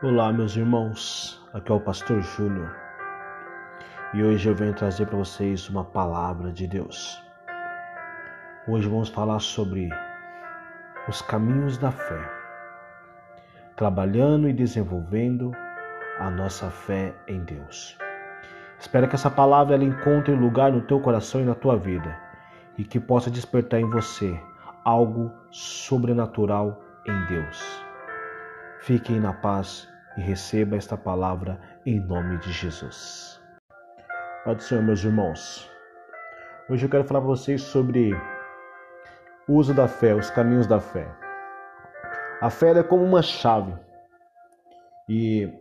Olá, meus irmãos. Aqui é o Pastor Júnior e hoje eu venho trazer para vocês uma palavra de Deus. Hoje vamos falar sobre os caminhos da fé, trabalhando e desenvolvendo a nossa fé em Deus. Espero que essa palavra ela encontre lugar no teu coração e na tua vida e que possa despertar em você algo sobrenatural em Deus. Fiquem na paz e receba esta palavra em nome de Jesus. Pode ser, meus irmãos. Hoje eu quero falar para vocês sobre o uso da fé, os caminhos da fé. A fé é como uma chave. E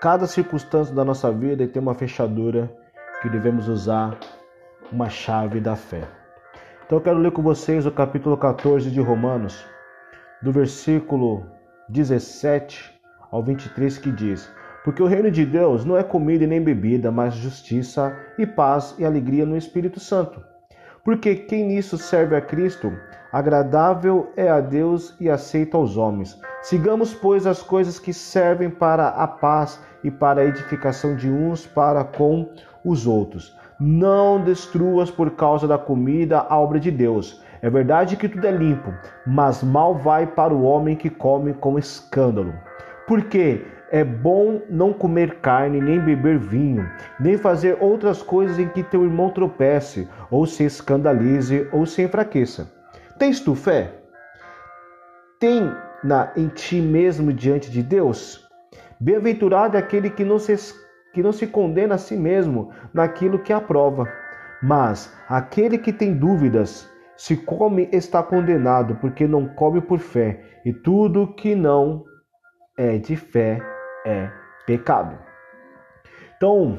cada circunstância da nossa vida tem uma fechadura que devemos usar uma chave da fé. Então eu quero ler com vocês o capítulo 14 de Romanos, do versículo 17 ao 23 que diz: Porque o reino de Deus não é comida e nem bebida, mas justiça e paz e alegria no Espírito Santo. Porque quem nisso serve a Cristo, agradável é a Deus e aceito aos homens. Sigamos, pois, as coisas que servem para a paz e para a edificação de uns para com os outros. Não destruas por causa da comida a obra de Deus. É verdade que tudo é limpo, mas mal vai para o homem que come com escândalo. Porque é bom não comer carne, nem beber vinho, nem fazer outras coisas em que teu irmão tropece, ou se escandalize, ou se enfraqueça. Tens tu fé? Tem na em ti mesmo diante de Deus? Bem-aventurado é aquele que não, se, que não se condena a si mesmo naquilo que aprova. Mas aquele que tem dúvidas, se come, está condenado, porque não come por fé, e tudo que não é de fé é pecado. Então,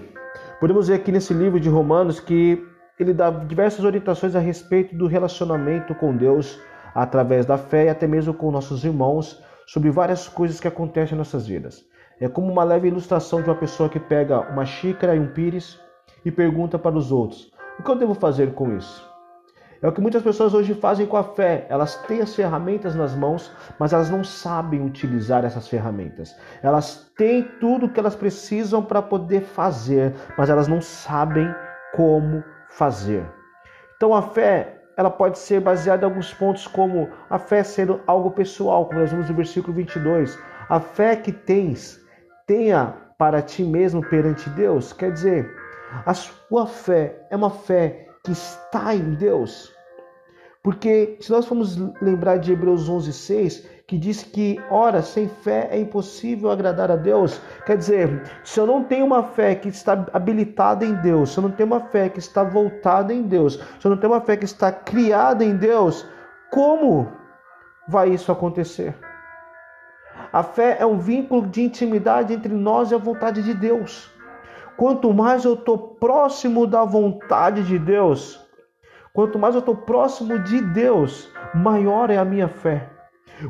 podemos ver aqui nesse livro de Romanos que ele dá diversas orientações a respeito do relacionamento com Deus através da fé e até mesmo com nossos irmãos sobre várias coisas que acontecem em nossas vidas. É como uma leve ilustração de uma pessoa que pega uma xícara e um pires e pergunta para os outros: o que eu devo fazer com isso? É o que muitas pessoas hoje fazem com a fé. Elas têm as ferramentas nas mãos, mas elas não sabem utilizar essas ferramentas. Elas têm tudo o que elas precisam para poder fazer, mas elas não sabem como fazer. Então a fé, ela pode ser baseada em alguns pontos como a fé sendo algo pessoal, como nós vimos no versículo 22. A fé que tens, tenha para ti mesmo perante Deus, quer dizer, a sua fé é uma fé que está em Deus. Porque se nós formos lembrar de Hebreus 11:6, que diz que, ora, sem fé é impossível agradar a Deus. Quer dizer, se eu não tenho uma fé que está habilitada em Deus, se eu não tenho uma fé que está voltada em Deus, se eu não tenho uma fé que está criada em Deus, como vai isso acontecer? A fé é um vínculo de intimidade entre nós e a vontade de Deus. Quanto mais eu estou próximo da vontade de Deus, quanto mais eu estou próximo de Deus, maior é a minha fé.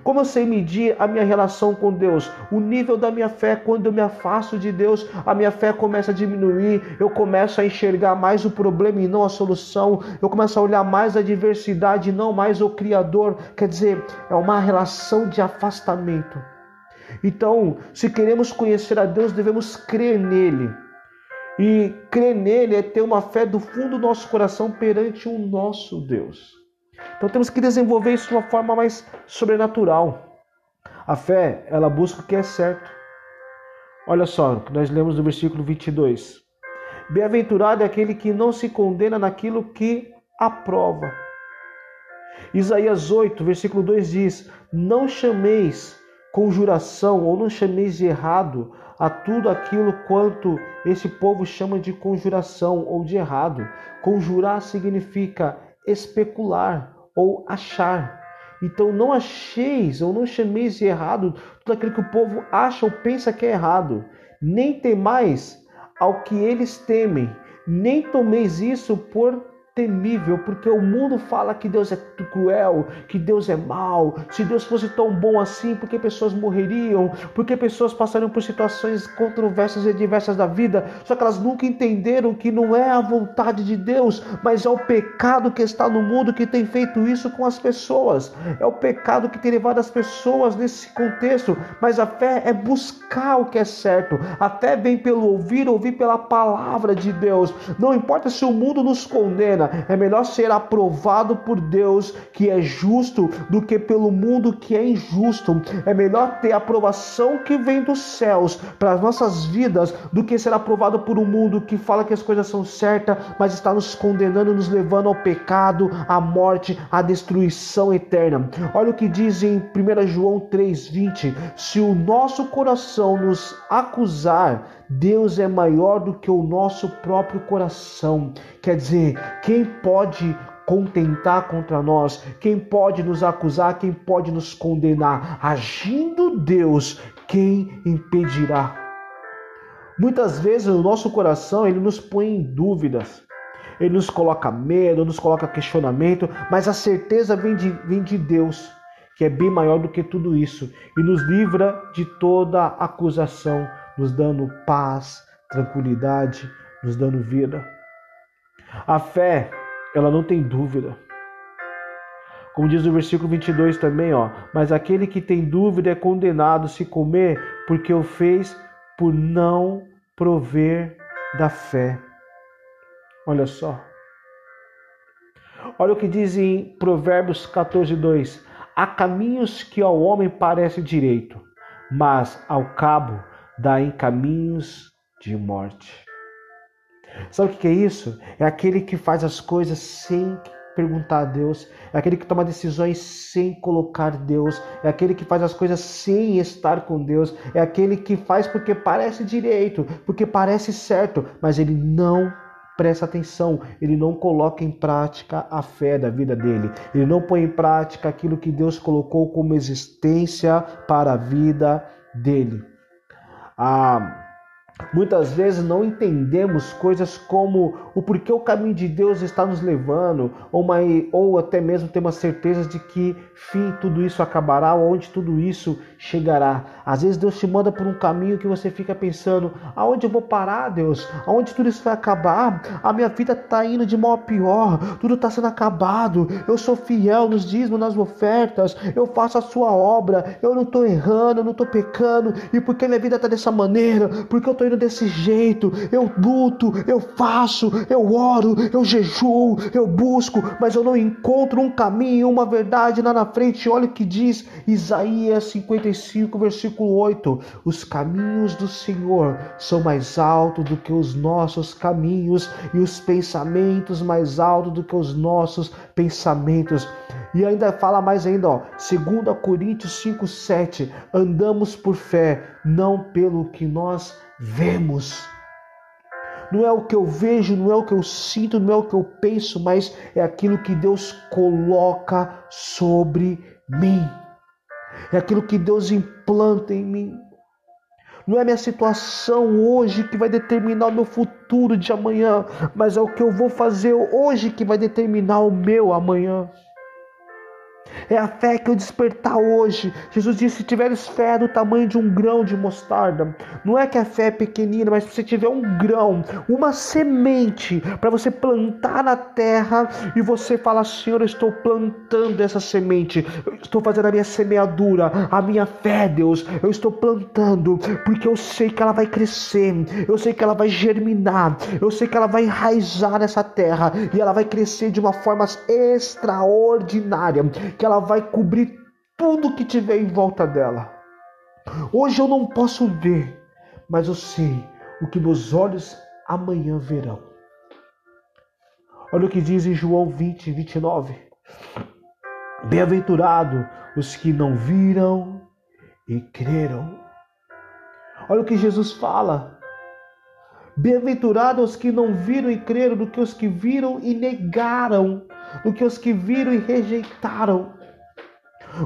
Como eu sei medir a minha relação com Deus? O nível da minha fé, quando eu me afasto de Deus, a minha fé começa a diminuir, eu começo a enxergar mais o problema e não a solução, eu começo a olhar mais a diversidade e não mais o Criador. Quer dizer, é uma relação de afastamento. Então, se queremos conhecer a Deus, devemos crer nele. E crer nele é ter uma fé do fundo do nosso coração perante o nosso Deus. Então temos que desenvolver isso de uma forma mais sobrenatural. A fé, ela busca o que é certo. Olha só, o que nós lemos no versículo 22. Bem-aventurado é aquele que não se condena naquilo que aprova. Isaías 8, versículo 2 diz: Não chameis conjuração ou não chameis de errado a tudo aquilo quanto esse povo chama de conjuração ou de errado. Conjurar significa especular ou achar. Então não acheis ou não chameis de errado tudo aquilo que o povo acha ou pensa que é errado. Nem temais ao que eles temem, nem tomeis isso por temível, porque o mundo fala que Deus é cruel, que Deus é mau. Se Deus fosse tão bom assim, por que pessoas morreriam? Por que pessoas passariam por situações controversas e diversas da vida? Só que elas nunca entenderam que não é a vontade de Deus, mas é o pecado que está no mundo que tem feito isso com as pessoas. É o pecado que tem levado as pessoas nesse contexto. Mas a fé é buscar o que é certo. A fé vem pelo ouvir, ouvir pela palavra de Deus. Não importa se o mundo nos condena, é melhor ser aprovado por Deus, que é justo, do que pelo mundo que é injusto. É melhor ter a aprovação que vem dos céus para as nossas vidas, do que ser aprovado por um mundo que fala que as coisas são certas, mas está nos condenando, nos levando ao pecado, à morte, à destruição eterna. Olha o que diz em 1 João 3,20: se o nosso coração nos acusar, Deus é maior do que o nosso próprio coração. Quer dizer, quem pode contentar contra nós? Quem pode nos acusar? Quem pode nos condenar? Agindo Deus, quem impedirá? Muitas vezes o nosso coração ele nos põe em dúvidas. Ele nos coloca medo, nos coloca questionamento, mas a certeza vem de, vem de Deus, que é bem maior do que tudo isso, e nos livra de toda acusação nos dando paz, tranquilidade, nos dando vida. A fé, ela não tem dúvida. Como diz o versículo 22 também, ó, mas aquele que tem dúvida é condenado se comer, porque o fez por não prover da fé. Olha só. Olha o que diz em Provérbios 14, 2: Há caminhos que ao homem parece direito, mas ao cabo dá em caminhos de morte. Sabe o que é isso? É aquele que faz as coisas sem perguntar a Deus, é aquele que toma decisões sem colocar Deus, é aquele que faz as coisas sem estar com Deus, é aquele que faz porque parece direito, porque parece certo, mas ele não presta atenção, ele não coloca em prática a fé da vida dele, ele não põe em prática aquilo que Deus colocou como existência para a vida dele. Um, Muitas vezes não entendemos coisas como o porquê o caminho de Deus está nos levando, ou, uma, ou até mesmo temos certeza de que fim tudo isso acabará, onde tudo isso chegará. Às vezes Deus te manda por um caminho que você fica pensando: aonde eu vou parar, Deus? Aonde tudo isso vai acabar? A minha vida está indo de mal a pior, tudo está sendo acabado. Eu sou fiel nos dízimos, nas ofertas, eu faço a sua obra, eu não estou errando, eu não estou pecando, e porque minha vida está dessa maneira, porque eu estou indo desse jeito, eu luto, eu faço, eu oro, eu jejuo, eu busco, mas eu não encontro um caminho, uma verdade lá na frente. Olha o que diz Isaías 55, versículo 8: Os caminhos do Senhor são mais altos do que os nossos caminhos, e os pensamentos mais altos do que os nossos pensamentos. E ainda fala mais ainda, ó, 2 Coríntios 5:7, andamos por fé, não pelo que nós vemos. Não é o que eu vejo, não é o que eu sinto, não é o que eu penso, mas é aquilo que Deus coloca sobre mim. É aquilo que Deus implanta em mim. Não é minha situação hoje que vai determinar o meu futuro de amanhã, mas é o que eu vou fazer hoje que vai determinar o meu amanhã. É a fé que eu despertar hoje. Jesus disse: se tiveres fé do tamanho de um grão de mostarda, não é que a fé é pequenina, mas se você tiver um grão, uma semente para você plantar na terra e você fala: Senhor, eu estou plantando essa semente, eu estou fazendo a minha semeadura, a minha fé, Deus, eu estou plantando, porque eu sei que ela vai crescer, eu sei que ela vai germinar, eu sei que ela vai enraizar nessa terra e ela vai crescer de uma forma extraordinária que ela vai cobrir tudo que tiver em volta dela. Hoje eu não posso ver, mas eu sei o que meus olhos amanhã verão. Olha o que diz em João 20, 29. Bem-aventurado os que não viram e creram. Olha o que Jesus fala. Bem-aventurados os que não viram e creram, do que os que viram e negaram do que os que viram e rejeitaram.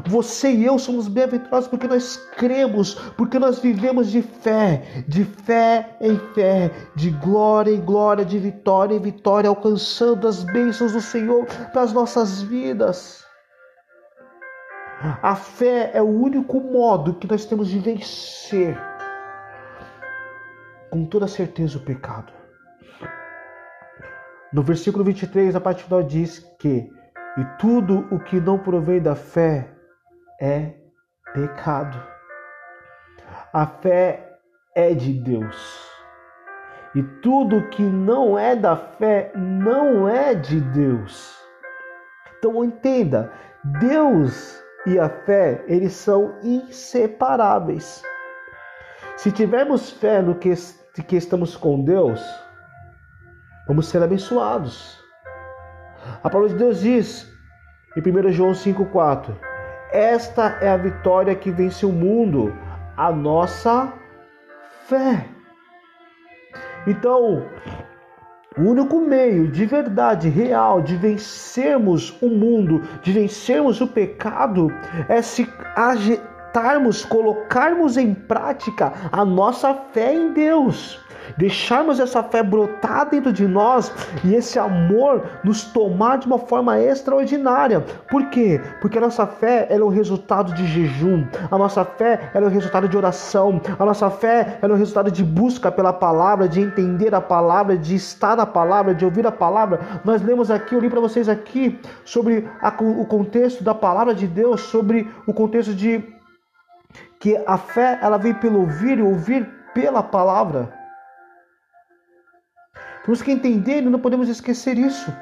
Você e eu somos bem-aventurados porque nós cremos, porque nós vivemos de fé, de fé em fé, de glória em glória, de vitória em vitória, alcançando as bênçãos do Senhor para as nossas vidas. A fé é o único modo que nós temos de vencer com toda certeza o pecado. No versículo 23, a parte final diz que e tudo o que não provém da fé é pecado. A fé é de Deus. E tudo que não é da fé não é de Deus. Então entenda, Deus e a fé, eles são inseparáveis. Se tivermos fé no que, que estamos com Deus, vamos ser abençoados. A palavra de Deus diz em 1 João 5,4: Esta é a vitória que vence o mundo, a nossa fé. Então, o único meio de verdade real de vencermos o mundo, de vencermos o pecado, é se agitarmos, colocarmos em prática a nossa fé em Deus deixarmos essa fé brotar dentro de nós e esse amor nos tomar de uma forma extraordinária. Por quê? Porque a nossa fé é o resultado de jejum, a nossa fé é o resultado de oração, a nossa fé é o resultado de busca pela palavra, de entender a palavra, de estar na palavra, de ouvir a palavra. Nós lemos aqui, eu li para vocês aqui sobre a, o contexto da palavra de Deus, sobre o contexto de que a fé ela vem pelo ouvir e ouvir pela palavra. Temos que entender e não podemos esquecer isso.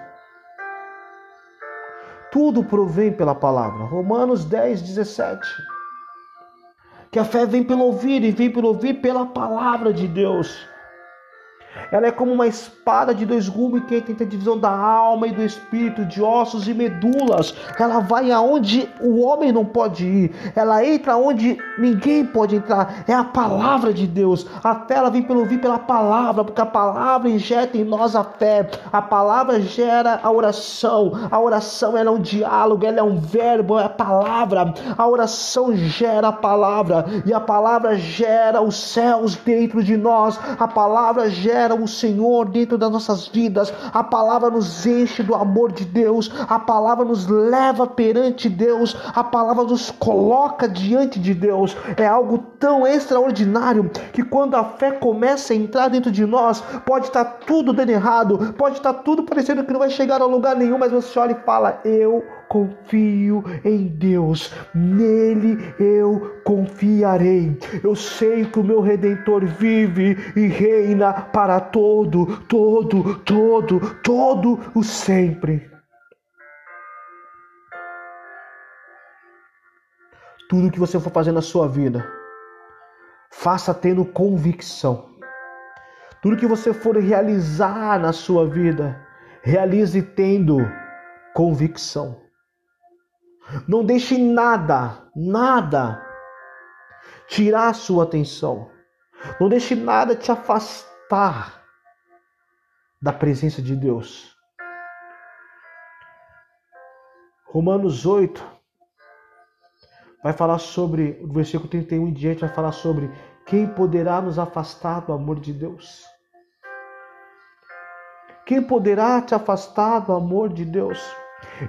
Tudo provém pela palavra. Romanos 10, 17. Que a fé vem pelo ouvir e vem pelo ouvir pela palavra de Deus. Ela é como uma espada de dois gumes que tenta a divisão da alma e do espírito, de ossos e medulas. Ela vai aonde o homem não pode ir. Ela entra onde ninguém pode entrar. É a palavra de Deus. A fé ela vem pelo ouvir pela palavra, porque a palavra injeta em nós a fé. A palavra gera a oração. A oração ela é um diálogo, ela é um verbo, é a palavra. A oração gera a palavra e a palavra gera os céus dentro de nós. A palavra gera Senhor dentro das nossas vidas. A palavra nos enche do amor de Deus. A palavra nos leva perante Deus. A palavra nos coloca diante de Deus. É algo tão extraordinário que quando a fé começa a entrar dentro de nós, pode estar tudo dando errado, pode estar tudo parecendo que não vai chegar a lugar nenhum, mas você olha e fala: Eu confio em Deus, nele eu confiarei. Eu sei que o meu redentor vive e reina para todo, todo, todo, todo o sempre. Tudo que você for fazer na sua vida, faça tendo convicção. Tudo que você for realizar na sua vida, realize tendo convicção. Não deixe nada, nada tirar a sua atenção. Não deixe nada te afastar da presença de Deus. Romanos 8 vai falar sobre, o versículo 31 em diante vai falar sobre quem poderá nos afastar do amor de Deus. Quem poderá te afastar do amor de Deus?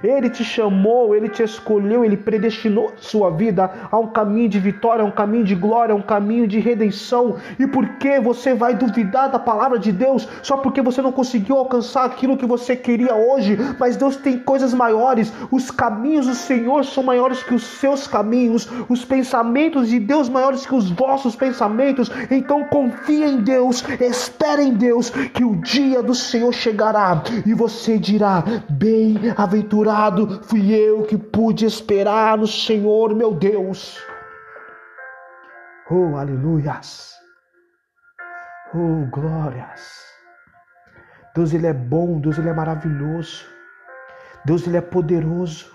Ele te chamou, ele te escolheu, ele predestinou sua vida a um caminho de vitória, a um caminho de glória, a um caminho de redenção. E por que você vai duvidar da palavra de Deus só porque você não conseguiu alcançar aquilo que você queria hoje? Mas Deus tem coisas maiores. Os caminhos do Senhor são maiores que os seus caminhos, os pensamentos de Deus maiores que os vossos pensamentos. Então confia em Deus, espera em Deus que o dia do Senhor chegará e você dirá: bem-aventurado bem-aventurado fui eu que pude esperar no Senhor meu Deus. Oh, aleluias. Oh, glórias. Deus ele é bom, Deus ele é maravilhoso. Deus ele é poderoso.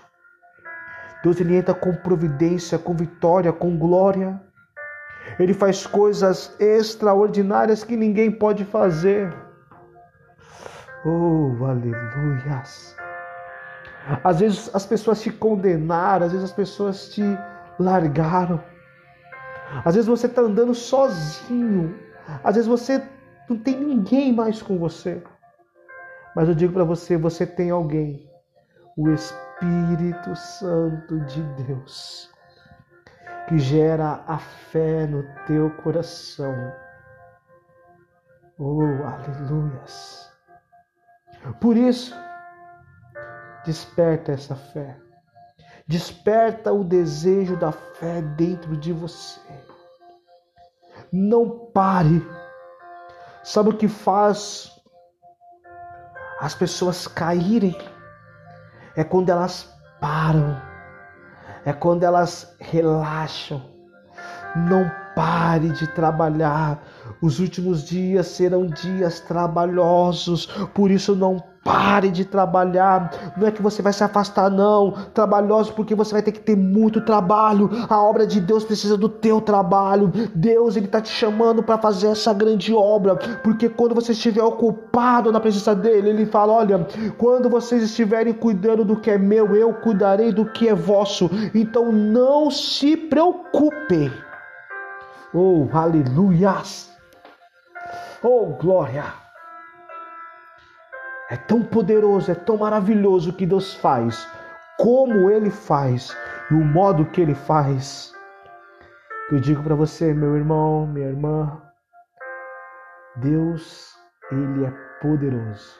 Deus ele entra com providência, com vitória, com glória. Ele faz coisas extraordinárias que ninguém pode fazer. Oh, aleluias. Às vezes as pessoas te condenaram, às vezes as pessoas te largaram. Às vezes você está andando sozinho. Às vezes você não tem ninguém mais com você. Mas eu digo para você, você tem alguém. O Espírito Santo de Deus. Que gera a fé no teu coração. Oh, aleluias. Por isso, desperta essa fé. Desperta o desejo da fé dentro de você. Não pare. Sabe o que faz as pessoas caírem? É quando elas param. É quando elas relaxam. Não pare de trabalhar. Os últimos dias serão dias trabalhosos, por isso não pare de trabalhar. Não é que você vai se afastar, não. Trabalhoso, porque você vai ter que ter muito trabalho. A obra de Deus precisa do teu trabalho. Deus, Ele está te chamando para fazer essa grande obra, porque quando você estiver ocupado na presença dEle, Ele fala: Olha, quando vocês estiverem cuidando do que é meu, eu cuidarei do que é vosso. Então não se preocupem Oh, aleluias! Oh, glória! É tão poderoso, é tão maravilhoso o que Deus faz, como Ele faz e o modo que Ele faz. Eu digo para você, meu irmão, minha irmã, Deus, Ele é poderoso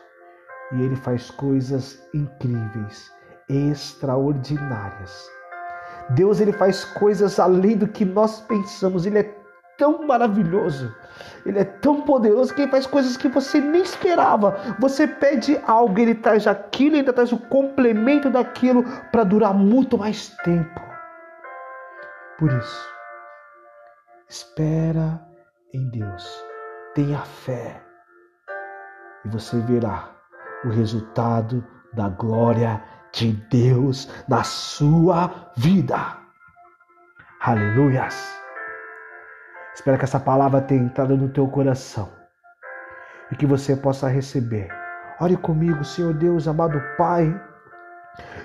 e Ele faz coisas incríveis, extraordinárias. Deus ele faz coisas além do que nós pensamos. Ele é tão maravilhoso, ele é tão poderoso que ele faz coisas que você nem esperava. Você pede algo, ele traz aquilo e ainda traz o complemento daquilo para durar muito mais tempo. Por isso, espera em Deus, tenha fé e você verá o resultado da glória de Deus na sua vida. Aleluias. Espero que essa palavra tenha entrado no teu coração e que você possa receber. Ore comigo, Senhor Deus, amado Pai.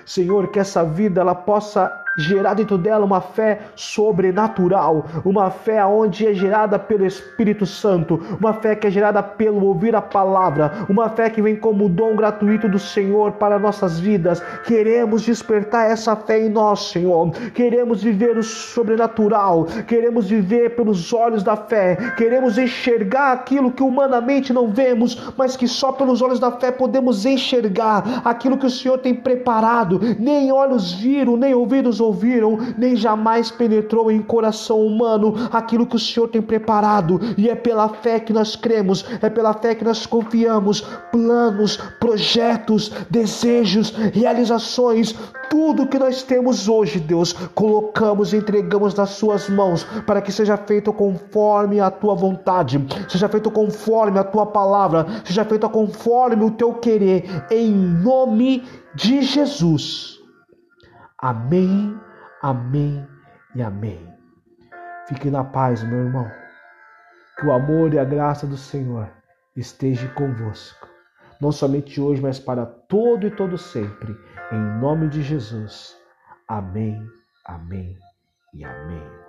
Senhor, que essa vida ela possa gerar dentro dela uma fé sobrenatural, uma fé onde é gerada pelo Espírito Santo, uma fé que é gerada pelo ouvir a palavra, uma fé que vem como dom gratuito do Senhor para nossas vidas. Queremos despertar essa fé em nós, Senhor. Queremos viver o sobrenatural, queremos viver pelos olhos da fé, queremos enxergar aquilo que humanamente não vemos, mas que só pelos olhos da fé podemos enxergar aquilo que o Senhor tem preparado. Nem olhos viram, nem ouvidos ouviram, nem jamais penetrou em coração humano aquilo que o Senhor tem preparado, e é pela fé que nós cremos, é pela fé que nós confiamos. Planos, projetos, desejos, realizações, tudo que nós temos hoje, Deus, colocamos e entregamos nas Suas mãos, para que seja feito conforme a Tua vontade, seja feito conforme a Tua palavra, seja feito conforme o Teu querer, em nome de Jesus. Amém, amém e amém. Fique na paz, meu irmão. Que o amor e a graça do Senhor esteja convosco, não somente hoje, mas para todo e todo sempre. Em nome de Jesus. Amém, amém e amém.